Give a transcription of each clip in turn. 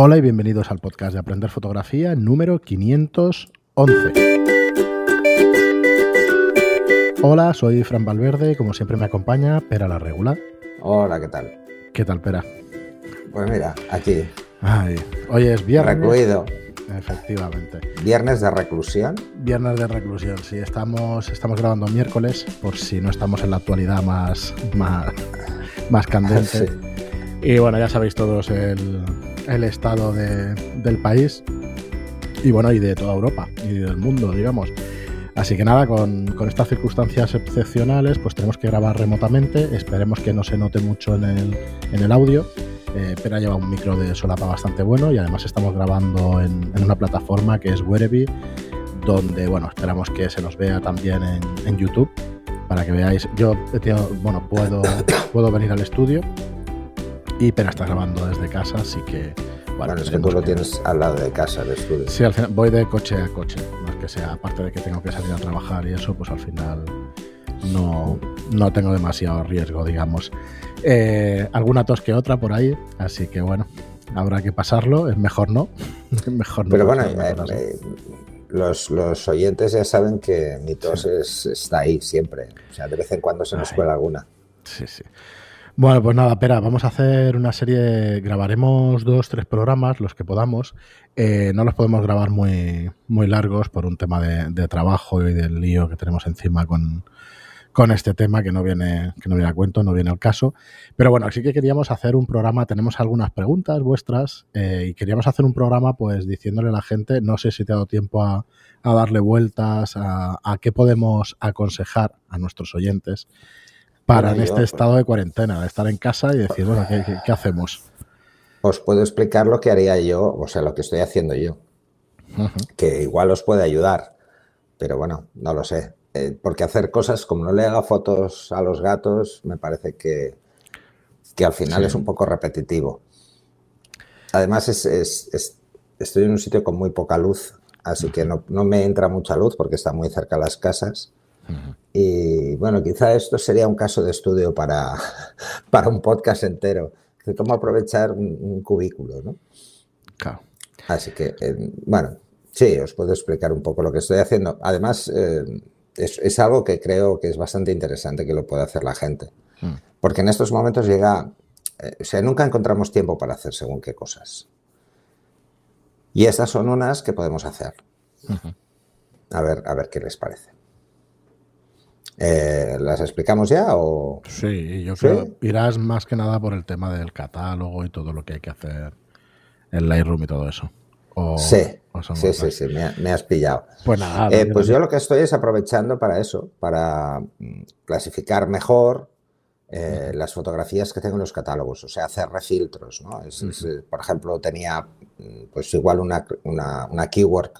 Hola y bienvenidos al podcast de Aprender Fotografía número 511. Hola, soy Fran Valverde y como siempre me acompaña Pera la Regular. Hola, ¿qué tal? ¿Qué tal, Pera? Pues mira, aquí. Ay, hoy es viernes. Recluido. Efectivamente. ¿Viernes de reclusión? Viernes de reclusión, sí. Estamos, estamos grabando miércoles, por si no estamos en la actualidad más, más, más candente. Y bueno, ya sabéis todos el, el estado de, del país y bueno, y de toda Europa y del mundo, digamos. Así que nada, con, con, estas circunstancias excepcionales, pues tenemos que grabar remotamente. Esperemos que no se note mucho en el, en el audio. Eh, lleva un micro de solapa bastante bueno y además estamos grabando en, en una plataforma que es Wereby, donde bueno, esperamos que se nos vea también en, en YouTube para que veáis. Yo bueno, puedo, puedo venir al estudio y pero está grabando desde casa, así que... Bueno, es que tú lo tienes al lado de casa, el estudio. Sí, al final voy de coche a coche, no es que sea, aparte de que tengo que salir a trabajar y eso, pues al final no, no tengo demasiado riesgo, digamos. Eh, alguna tos que otra por ahí, así que bueno, habrá que pasarlo, es mejor no. mejor no Pero bueno, eh, eh, los, los, oyentes ya saben que mi tos sí. es, está ahí siempre, o sea, de vez en cuando se nos cuela alguna. Sí, sí. Bueno, pues nada, espera, vamos a hacer una serie, grabaremos dos, tres programas, los que podamos. Eh, no los podemos grabar muy, muy largos por un tema de, trabajo y del lío que tenemos encima con, con este tema que no viene, que no viene a cuento, no viene al caso. Pero bueno, sí que queríamos hacer un programa, tenemos algunas preguntas vuestras eh, y queríamos hacer un programa pues diciéndole a la gente, no sé si te ha dado tiempo a, a darle vueltas, a qué podemos aconsejar a nuestros oyentes para en este estado de cuarentena, de estar en casa y decir, bueno, ¿qué, qué, hacemos? Os puedo explicar lo que haría yo, o sea, lo que estoy haciendo yo, uh -huh. que igual os puede ayudar, pero bueno, no lo sé. Eh, porque hacer cosas como no le haga fotos a los gatos, me parece que, que al final sí. es un poco repetitivo. Además, es, es, es, estoy en un sitio con muy poca luz, así que no, no me entra mucha luz porque está muy cerca de las casas. Y bueno, quizá esto sería un caso de estudio para, para un podcast entero, de cómo aprovechar un, un cubículo, ¿no? Claro. Así que, eh, bueno, sí, os puedo explicar un poco lo que estoy haciendo. Además, eh, es, es, algo que creo que es bastante interesante que lo pueda hacer la gente. Mm. Porque en estos momentos llega, eh, o sea, nunca encontramos tiempo para hacer según qué cosas. Y estas son unas que podemos hacer. Uh -huh. A ver, a ver qué les parece. Eh, ¿Las explicamos ya o...? Sí, yo creo ¿Sí? irás más que nada por el tema del catálogo y todo lo que hay que hacer en Lightroom y todo eso. O, sí, o sí, sí, sí, me, me, has pillado. Pues nada. Eh, pues yo lo que estoy es aprovechando para eso, para mm, clasificar mejor eh, las fotografías que tengo en los catálogos, o sea, hacer refiltros, ¿no? Es, es, por ejemplo, tenía mm, pues igual una, una, una keyword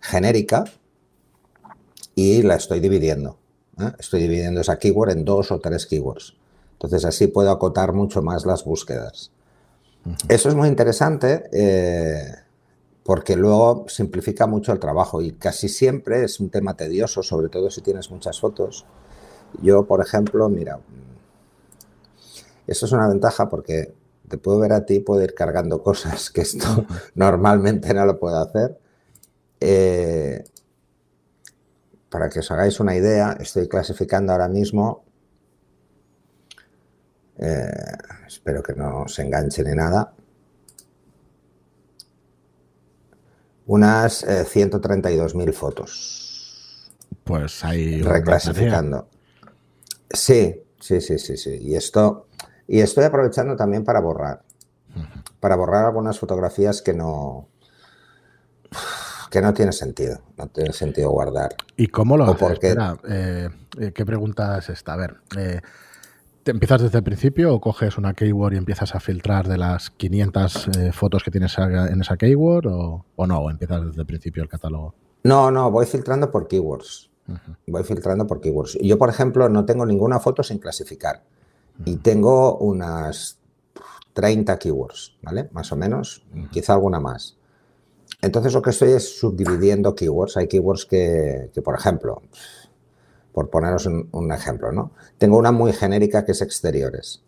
genérica y la estoy dividiendo. ¿Eh? Estoy dividiendo esa keyword en dos o tres keywords. Entonces así puedo acotar mucho más las búsquedas. Uh -huh. Eso es muy interesante eh, porque luego simplifica mucho el trabajo y casi siempre es un tema tedioso, sobre todo si tienes muchas fotos. Yo, por ejemplo, mira, eso es una ventaja porque te puedo ver a ti, puedo ir cargando cosas que esto normalmente no lo puedo hacer. Eh, para que os hagáis una idea, estoy clasificando ahora mismo, eh, espero que no se enganche ni nada, unas eh, 132.000 fotos. Pues ahí. Reclasificando. Sí, sí, sí, sí, sí. Y esto, y estoy aprovechando también para borrar, para borrar algunas fotografías que no que no tiene sentido, no tiene sentido guardar. ¿Y cómo lo haces? Porque... Eh, eh, ¿Qué pregunta es esta? A ver, eh, ¿te empiezas desde el principio o coges una keyword y empiezas a filtrar de las 500 eh, fotos que tienes en esa keyword o, o, no? ¿O empiezas desde el principio el catálogo? No, no, voy filtrando por keywords. Uh -huh. Voy filtrando por keywords. Yo, por ejemplo, no tengo ninguna foto sin clasificar uh -huh. y tengo unas 30 keywords, ¿vale? Más o menos, uh -huh. quizá alguna más. Entonces lo que estoy es subdividiendo keywords. Hay keywords que, que por ejemplo, por poneros un, un, ejemplo, ¿no? Tengo una muy genérica que es exteriores.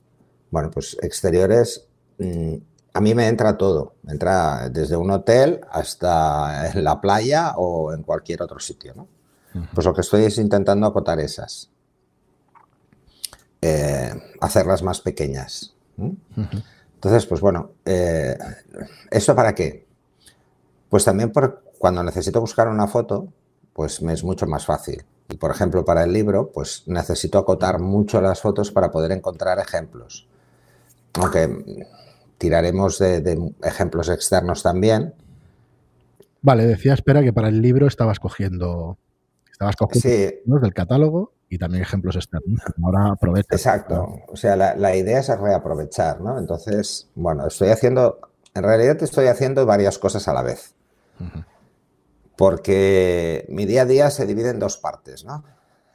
Bueno, pues exteriores, mmm, a mí me entra todo. Me entra desde un hotel hasta en la playa o en cualquier otro sitio. ¿no? Pues lo que estoy es intentando acotar esas. Eh, hacerlas más pequeñas. Entonces, pues bueno, eh, ¿esto para qué? Pues también por, cuando necesito buscar una foto, pues me es mucho más fácil. Y por ejemplo, para el libro, pues necesito acotar mucho las fotos para poder encontrar ejemplos. Aunque tiraremos de, ejemplos externos también. Vale, decía, espera, que para el libro estabas cogiendo, estabas cogiendo del catálogo y también ejemplos externos. Ahora aprovecha. Exacto. O sea, la, idea es reaprovechar, ¿no? Entonces, bueno, estoy haciendo, en realidad estoy haciendo varias cosas a la vez porque mi día a día se divide en dos partes, ¿no?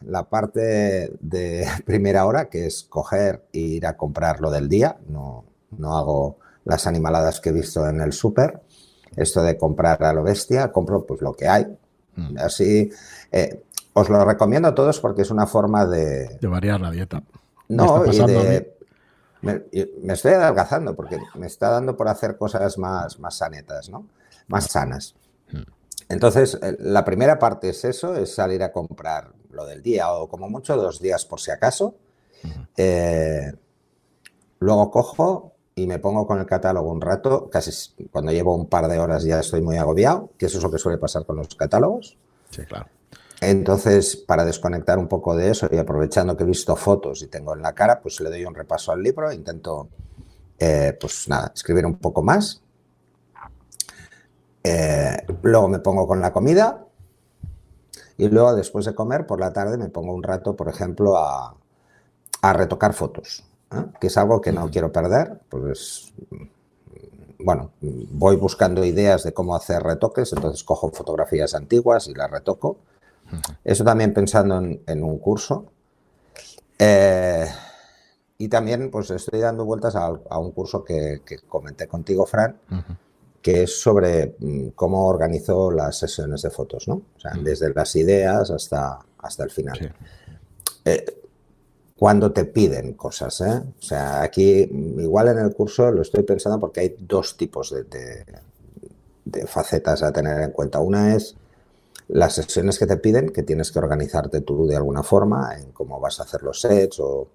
La parte de primera hora, que es coger e ir a comprar lo del día, no, no hago las animaladas que he visto en el súper, esto de comprar a lo bestia, compro pues lo que hay. Mm. Así, eh, os lo recomiendo a todos porque es una forma de... De variar la dieta. No, y de... Me, me, estoy adelgazando porque me está dando por hacer cosas más, más sanetas, ¿no? Más sanas. Entonces, eh, la primera parte es eso, es salir a comprar lo del día o como mucho dos días por si acaso. Eh, luego cojo y me pongo con el catálogo un rato, casi cuando llevo un par de horas ya estoy muy agobiado, que eso es lo que suele pasar con los catálogos. Sí, claro. Entonces, para desconectar un poco de eso y aprovechando que he visto fotos y tengo en la cara, pues le doy un repaso al libro, intento, eh, pues nada, escribir un poco más eh, luego me pongo con la comida y luego después de comer por la tarde me pongo un rato, por ejemplo, a, retocar fotos, ¿eh? que es algo que no quiero perder, pues bueno, voy buscando ideas de cómo hacer retoques, entonces cojo fotografías antiguas y las retoco. Eso también pensando en, un curso. Eh, y también pues estoy dando vueltas a, un curso que, comenté contigo, Fran, que es sobre mm, cómo organizo las sesiones de fotos, ¿no? O sea, desde las ideas hasta, hasta el final. Eh, cuando te piden cosas, ¿eh? O sea, aquí mm, igual en el curso lo estoy pensando porque hay dos tipos de, de, facetas a tener en cuenta. Una es las sesiones que te piden, que tienes que organizarte tú de alguna forma en cómo vas a hacer los sets o,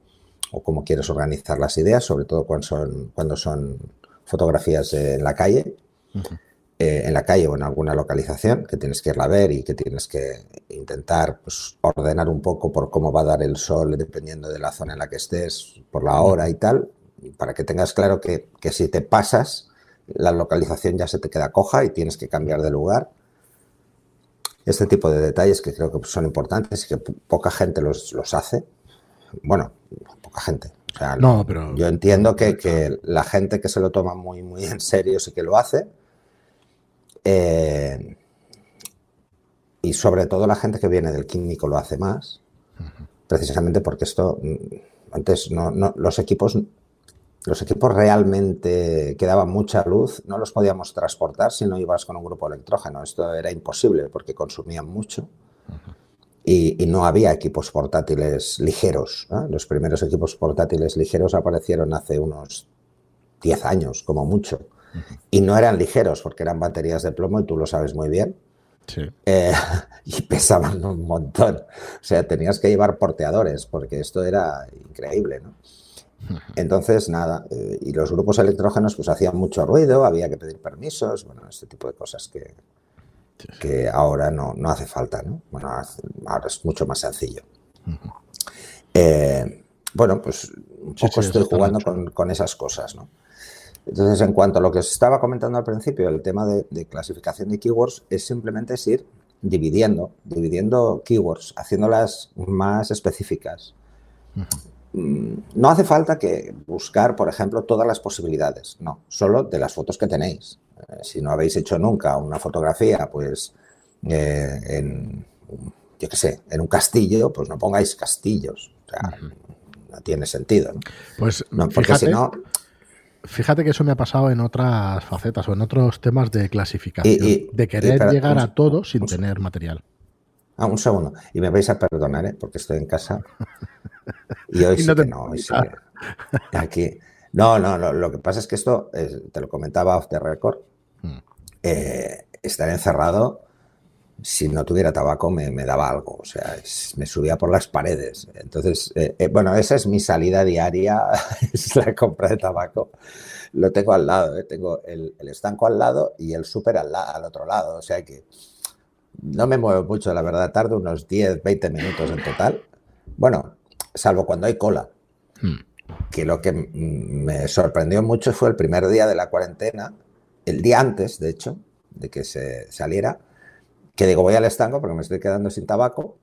o cómo quieres organizar las ideas, sobre todo cuando son, cuando son fotografías en la calle, eh, en la calle o en alguna localización, que tienes que irla a ver y que tienes que intentar pues, ordenar un poco por cómo va a dar el sol dependiendo de la zona en la que estés, por la hora y tal, para que tengas claro que, si te pasas, la localización ya se te queda coja y tienes que cambiar de lugar. Este tipo de detalles que creo que son importantes y que poca gente los, hace. Bueno, poca gente. no, pero... Yo entiendo que, que, la gente que se lo toma muy, muy en serio sí que lo hace, eh, y sobre todo la gente que viene del químico lo hace más, precisamente porque esto, mm, antes no, los equipos los equipos realmente que daban mucha luz no los podíamos transportar si no ibas con un grupo electrógeno. Esto era imposible porque consumían mucho y, no había equipos portátiles ligeros. Los primeros equipos portátiles ligeros aparecieron hace unos 10 años, como mucho. Y no eran ligeros porque eran baterías de plomo y tú lo sabes muy bien. Eh, y pesaban un montón. O sea, tenías que llevar porteadores porque esto era increíble, ¿no? Entonces, nada, eh, y los grupos electrógenos pues hacían mucho ruido, había que pedir permisos, bueno, este tipo de cosas que, que ahora no, no, hace falta, ¿no? Bueno, ahora es mucho más sencillo. Eh, bueno, pues un poco estoy jugando con, con, esas cosas, ¿no? Entonces, en cuanto a lo que os estaba comentando al principio, el tema de, clasificación de keywords es simplemente ir dividiendo, dividiendo keywords, haciéndolas más específicas. Mm, no hace falta que buscar, por ejemplo, todas las posibilidades, no, solo de las fotos que tenéis. Eh, si no habéis hecho nunca una fotografía, pues eh, en, yo qué sé, en un castillo, pues no pongáis castillos. O sea, no tiene sentido. Pues no, porque si no, Fíjate que eso me ha pasado en otras facetas o en otros temas de clasificación, de querer llegar a todo sin tener material. Ah, un segundo. Y me vais a perdonar, ¿eh? porque estoy en casa. Y hoy sí que no, hoy sí que... Aquí. No, no, lo que pasa es que esto, te lo comentaba off the record, mm. eh, estar encerrado, si no tuviera tabaco me, daba algo, o sea, me subía por las paredes. Entonces, eh, eh, bueno, esa es mi salida diaria, es la compra de tabaco. Lo tengo al lado, tengo el, estanco al lado y el súper al, al otro lado, o sea que no me muevo mucho, la verdad, tardo unos 10, 20 minutos en total. Bueno, salvo cuando hay cola. Hmm. Que lo que me sorprendió mucho fue el primer día de la cuarentena, el día antes, de hecho, de que se saliera, que digo, voy al estanco porque me estoy quedando sin tabaco.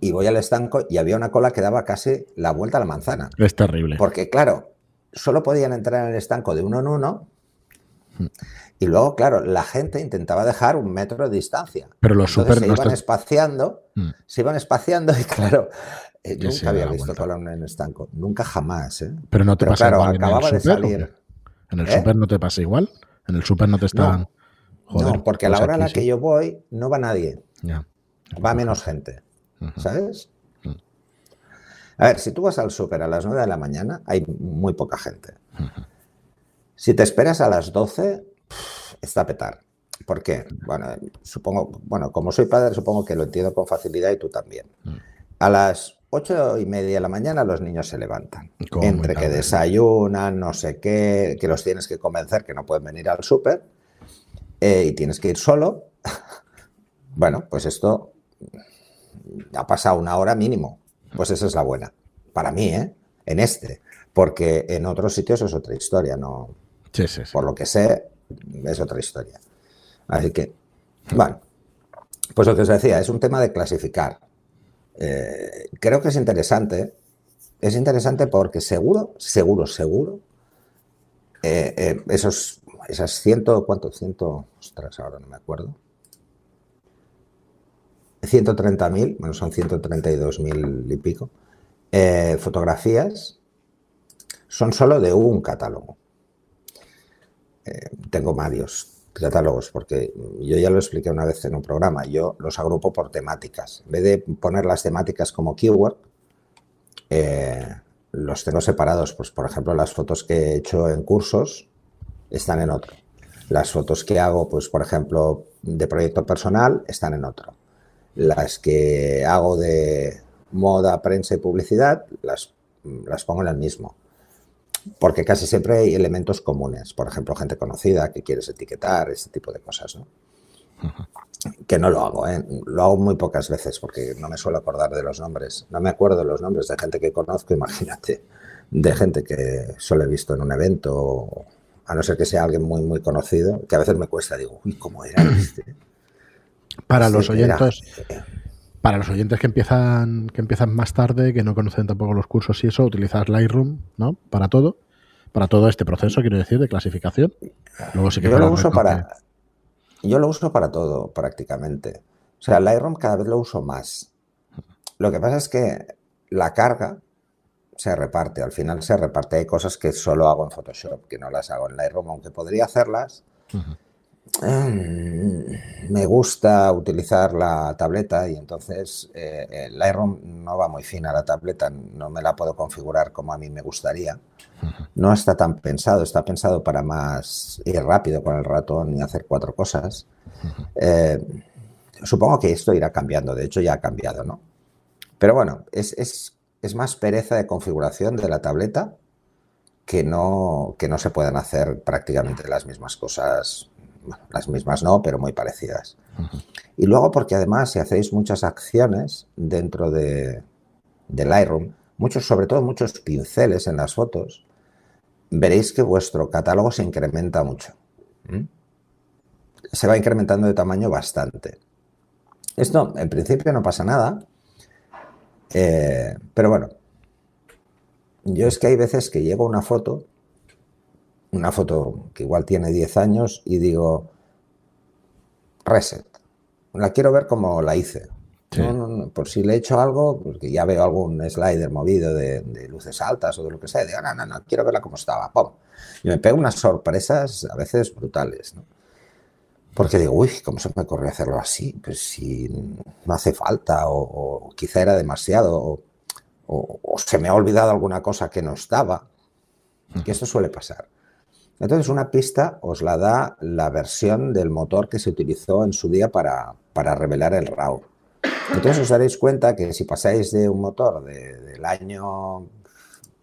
Y voy al estanco y había una cola que daba casi la vuelta a la manzana. Es terrible. Porque, claro, solo podían entrar en el estanco de uno en uno. Y luego, claro, la gente intentaba dejar un metro de distancia. Pero los super se iban espaciando, mm. se iban espaciando y claro, eh, nunca había visto cola en el estanco, nunca jamás. ¿eh? Pero no te pasa igual acababa en el de salir. ¿En el ¿Eh? super no te pasa igual? ¿En el super no te están...? No, porque a la pues hora a la que yo voy no va nadie. Va menos gente, ¿sabes? Mm. A ver, si tú vas al súper a las 9 de la mañana, hay muy poca gente. Si te esperas a las 12, está a petar. ¿Por qué? Bueno, supongo, bueno, como soy padre, supongo que lo entiendo con facilidad y tú también. Mm. A las ocho y media de la mañana los niños se levantan. Entre que desayunan, no sé qué, que los tienes que convencer que no pueden venir al súper eh, y tienes que ir solo. bueno, pues esto ha pasado una hora mínimo. Pues esa es la buena. Para mí, ¿eh? En este. Porque en otros sitios es otra historia, ¿no? Sí, sí, sí. Por lo que sé, es otra historia. Así que, bueno, pues lo que os decía, es un tema de clasificar. Eh, creo que es interesante. Es interesante porque seguro, seguro, seguro, eh, eh, esos, esas ciento, ¿cuántos? Ciento, ostras, ahora no me acuerdo. 130.000, bueno, son 132.000 y pico, fotografías son solo de un catálogo. Eh, tengo varios catálogos, porque yo ya lo expliqué una vez en un programa, yo los agrupo por temáticas. En vez de poner las temáticas como keyword, eh, los tengo separados. Pues, por ejemplo, las fotos que he hecho en cursos están en otro. Las fotos que hago, pues, por ejemplo, de proyecto personal, están en otro. Las que hago de moda, prensa y publicidad, las, las pongo en el mismo porque casi siempre hay elementos comunes, por ejemplo, gente conocida que quieres etiquetar, ese tipo de cosas, ¿no? Que no lo hago, ¿eh? lo hago muy pocas veces porque no me suelo acordar de los nombres. No me acuerdo de los nombres de gente que conozco, imagínate, de gente que solo he visto en un evento, a no ser que sea alguien muy, muy conocido, que a veces me cuesta, digo, uy, ¿cómo era este? Para los oyentes, para los oyentes que empiezan, que empiezan más tarde, que no conocen tampoco los cursos y eso, utilizar Lightroom, ¿no? Para todo. Para todo este proceso, quiero decir, de clasificación. Luego sí que yo lo uso para. Yo lo uso para todo, prácticamente. O sea, Lightroom cada vez lo uso más. Lo que pasa es que la carga se reparte, al final se reparte. Hay cosas que solo hago en Photoshop, que no las hago en Lightroom, aunque podría hacerlas. Mm, me gusta utilizar la tableta y entonces eh, el Lightroom no va muy fina la tableta, no me la puedo configurar como a mí me gustaría. No está tan pensado, está pensado para más ir rápido con el ratón y hacer cuatro cosas. Eh, supongo que esto irá cambiando, de hecho ya ha cambiado, ¿no? Pero bueno, es, es más pereza de configuración de la tableta que no, que no se puedan hacer prácticamente las mismas cosas las mismas no, pero muy parecidas. Y luego porque además si hacéis muchas acciones dentro de, Lightroom, muchos, sobre todo muchos pinceles en las fotos, veréis que vuestro catálogo se incrementa mucho. Se va incrementando de tamaño bastante. Esto en principio no pasa nada, eh, pero bueno, yo es que hay veces que llego a una foto una foto que igual tiene 10 años y digo, reset. La quiero ver como la hice. por si le he hecho algo, porque ya veo algún slider movido de, luces altas o de lo que sea, digo, no, no, no, quiero verla como estaba. Y me pego unas sorpresas a veces brutales. Porque digo, uy, ¿cómo se me ocurrió hacerlo así? Pues si no hace falta, o, quizá era demasiado, o, o, se me ha olvidado alguna cosa que no estaba. que esto suele pasar. Entonces, una pista os la da la versión del motor que se utilizó en su día para, para revelar el RAW. Entonces os daréis cuenta que si pasáis de un motor del año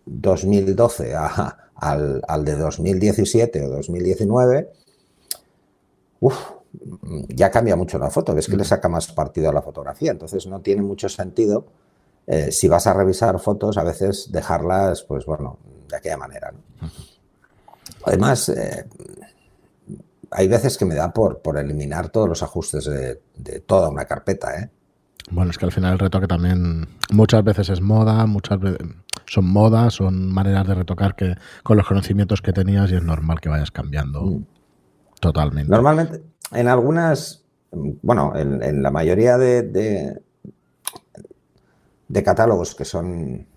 2012 al, al, de 2017 o 2019, ya cambia mucho la foto, ves que le saca más partido a la fotografía, entonces no tiene mucho sentido eh, si vas a revisar fotos a veces dejarlas, pues bueno, de aquella manera. Además, eh, hay veces que me da por, por eliminar todos los ajustes de, de toda una carpeta, ¿eh? Bueno, es que al final el retoque también muchas veces es moda, muchas veces son modas, son maneras de retocar que con los conocimientos que tenías y es normal que vayas cambiando mm. Totalmente. Normalmente, en algunas, bueno, en, la mayoría de, de, catálogos que son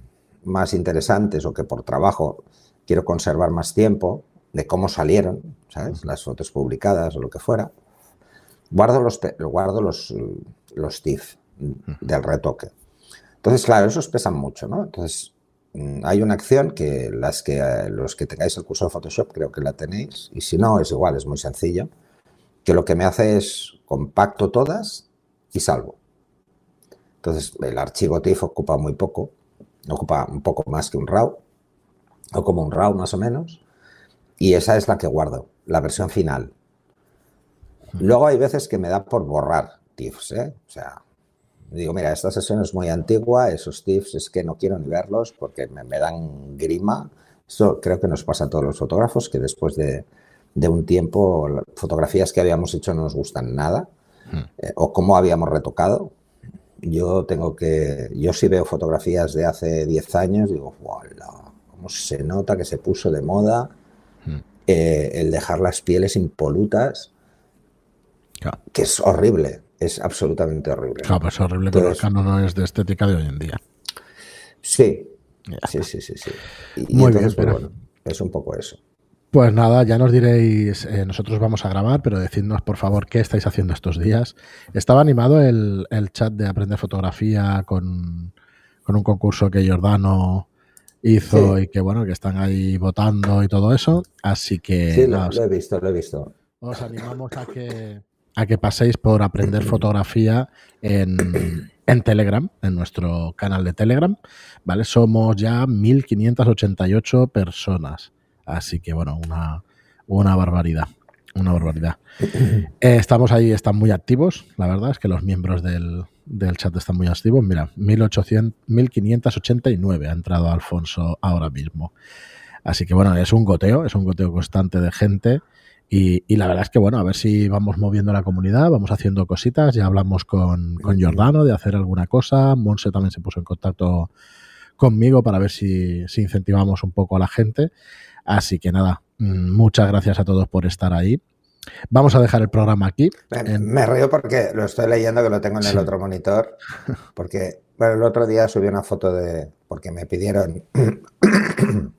más interesantes o que por trabajo quiero conservar más tiempo, de cómo salieron, ¿sabes? Las fotos publicadas o lo que fuera, guardo los, guardo los, los TIFF del retoque. Entonces, claro, esos pesan mucho, ¿no? Entonces, hay una acción que, las que eh, los que tengáis el curso de Photoshop creo que la tenéis, y si no, es igual, es muy sencillo, que lo que me hace es compacto todas y salvo. Entonces, el archivo TIFF ocupa muy poco, ocupa un poco más que un RAW, o como un RAW más o menos, y esa es la que guardo, la versión final. Luego hay veces que me da por borrar TIFFs, ¿eh? O sea, Digo, mira, esta sesión es muy antigua, esos tips es que no quiero ni verlos porque me, dan grima. Esto creo que nos pasa a todos los fotógrafos, que después de, un tiempo, fotografías que habíamos hecho no nos gustan nada, hmm. eh, o cómo habíamos retocado. Yo tengo que, yo si veo fotografías de hace 10 años, digo, ¡Hola! ¿Cómo se nota que se puso de moda hmm. eh, el dejar las pieles impolutas? Que es horrible es absolutamente horrible. Claro, pues es horrible, pero el canon no es de estética de hoy en día. Sí, sí, sí, sí, sí. Muy bien, pero... Pues, es un poco eso. Pues nada, ya nos diréis, eh, nosotros vamos a grabar, pero decidnos por favor qué estáis haciendo estos días. Estaba animado el, chat de Aprender Fotografía con, un concurso que Giordano hizo y que bueno, que están ahí votando y todo eso. Así que... Sí, lo he visto, lo he visto. Os animamos a que a que paséis por aprender fotografía en, Telegram, en nuestro canal de Telegram, ¿vale? Somos ya 1588 personas. Así que, bueno, una, una barbaridad. Una barbaridad. Eh, estamos ahí, están muy activos, la verdad es que los miembros del, del chat están muy activos. Mira, 1800, 1589 ha entrado Alfonso ahora mismo. Así que bueno, es un goteo, es un goteo constante de gente y, la verdad es que, bueno, a ver si vamos moviendo la comunidad, vamos haciendo cositas. Ya hablamos con, con Giordano de hacer alguna cosa. Monse también se puso en contacto conmigo para ver si, si incentivamos un poco a la gente. Así que nada, mm, muchas gracias a todos por estar ahí. Vamos a dejar el programa aquí. Me, río porque lo estoy leyendo, que lo tengo en el otro monitor. Porque bueno, el otro día subí una foto de. Porque me pidieron.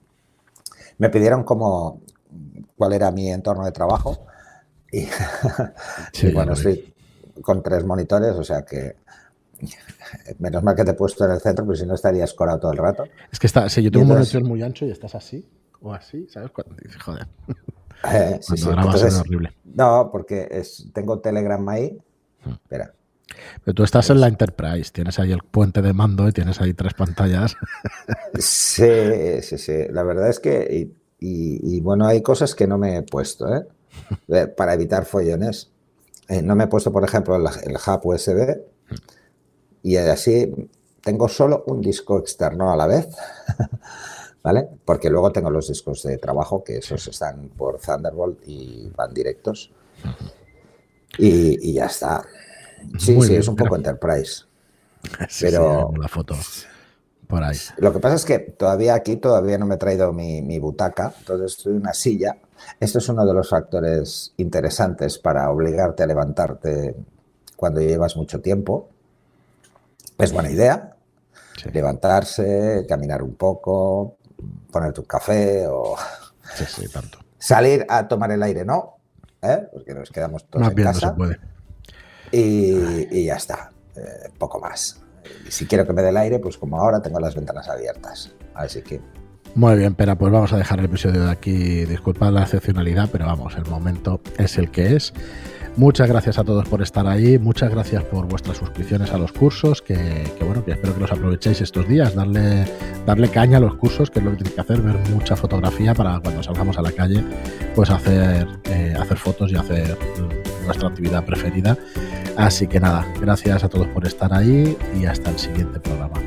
me pidieron como cuál era mi entorno de trabajo. Y, bueno, estoy con tres monitores, o sea que menos mal que te he puesto en el centro, porque si no estarías colado todo el rato. Es que está, si yo tengo un monitor muy ancho y estás así o así, ¿sabes? Cuando dices, joder. Eh, sí, sí. Entonces, horrible. No, porque es, tengo Telegram ahí. Hmm. Espera. Pero tú estás en la Enterprise, tienes ahí el puente de mando y tienes ahí tres pantallas. Sí, sí, sí. La verdad es que y, bueno, hay cosas que no me he puesto, ¿eh? Para evitar follones. Eh, no me he puesto, por ejemplo, el, hub USB. Y así tengo solo un disco externo a la vez. ¿Vale? Porque luego tengo los discos de trabajo, que esos están por Thunderbolt y van directos. Y, ya está. Sí, sí, es un poco Enterprise. pero la foto. Lo que pasa es que todavía aquí todavía no me he traído mi, butaca, entonces estoy en una silla. Esto es uno de los factores interesantes para obligarte a levantarte cuando llevas mucho tiempo. Es buena idea levantarse, caminar un poco, ponerte un café o salir a tomar el aire, ¿no? ¿Eh? Porque nos quedamos todos en casa. Y, ya está, eh, poco más si quiero que me dé el aire, pues como ahora tengo las ventanas abiertas. Así que. Muy bien, pero pues vamos a dejar el episodio de aquí. Disculpad la excepcionalidad, pero vamos, el momento es el que es. Muchas gracias a todos por estar ahí, muchas gracias por vuestras suscripciones a los cursos, que, bueno, que espero que los aprovechéis estos días, darle, darle caña a los cursos, que es lo que tenéis que hacer, ver mucha fotografía para cuando salgamos a la calle, pues hacer, eh, hacer fotos y hacer nuestra actividad preferida. Así que nada, gracias a todos por estar ahí y hasta el siguiente programa.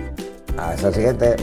Hasta el siguiente.